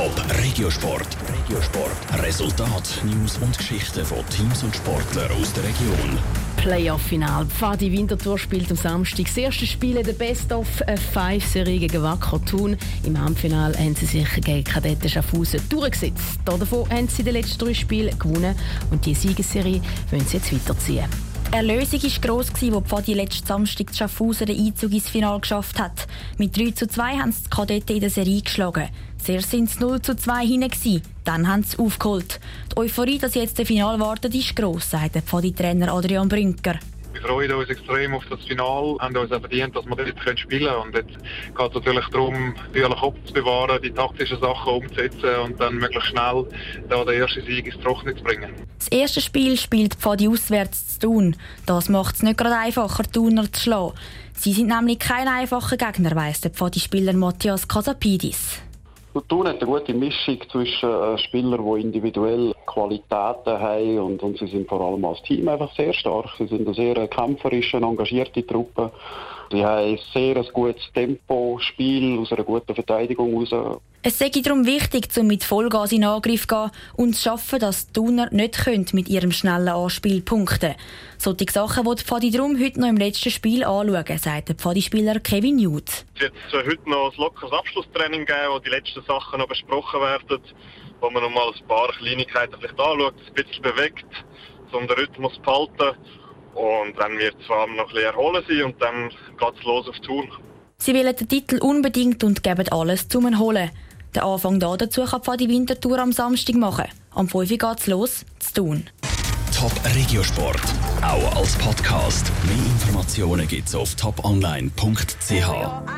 Top Regiosport. Regiosport. Resultat, News und Geschichten von Teams und Sportlern aus der Region. Playoff-Final. Pfadi Winterthur spielt am Samstag das erste Spiel in der Best-of-Five-Serie gegen Wacker Thun. Im Halbfinale haben sie sich gegen Kadetten Schaffhausen durchgesetzt. Davon haben sie die letzten drei Spiele gewonnen und die Siegesserie wollen sie jetzt weiterziehen. Die Erlösung war gross, als Pfadi letzten Samstag Schaffhausen den Einzug ins Finale geschafft hat. Mit 3 zu 2 haben sie die Kadetten in der Serie geschlagen. Zuerst waren es 0 zu 2 hinten, dann haben sie aufgeholt. Die Euphorie, dass jetzt der Final wartet, ist gross, sagt der Pfadi-Trainer Adrian Brünker. Wir freuen uns extrem auf das Finale, haben uns auch verdient, dass wir dort spielen können. Und jetzt geht es natürlich darum, den Kopf zu bewahren, die taktischen Sachen umzusetzen und dann möglichst schnell da den ersten Sieg ins Trockene zu bringen. Erste Spiel spielt Pfadi auswärts zu tun. Das macht es nicht gerade einfacher, Thuner zu schlagen. Sie sind nämlich kein einfacher Gegner, weiss der Pfadi-Spieler Matthias Casapidis. Thun hat eine gute Mischung zwischen äh, Spielern, die individuell Qualitäten haben und, und sie sind vor allem als Team einfach sehr stark. Sie sind eine sehr kämpferische, engagierte Truppe. Sie haben ein sehr gutes Tempo, Spiel aus einer guten Verteidigung heraus. Es sei darum wichtig, um mit Vollgas in Angriff zu gehen und zu schaffen, dass die Thuner nicht mit ihrem schnellen Anspiel punkten Solche Sachen wird Pfadi darum heute noch im letzten Spiel anschauen, sagt der Pfadi-Spieler Kevin Newt. Es wird heute noch ein lockeres Abschlusstraining geben, wo die letzten Sachen noch besprochen werden, wo man noch mal ein paar Kleinigkeiten vielleicht anschaut, ein bisschen bewegt, um den Rhythmus zu behalten. Und dann wird es vor allem noch ein bisschen erholen sein und dann geht es los auf Tour. Sie wollen den Titel unbedingt und geben alles zum Holen. Den Anfang da dazu kann die Wintertour am Samstag machen. Am 5 Uhr geht es los, zu tun. Top Regiosport, auch als Podcast. Mehr Informationen gibt es auf toponline.ch.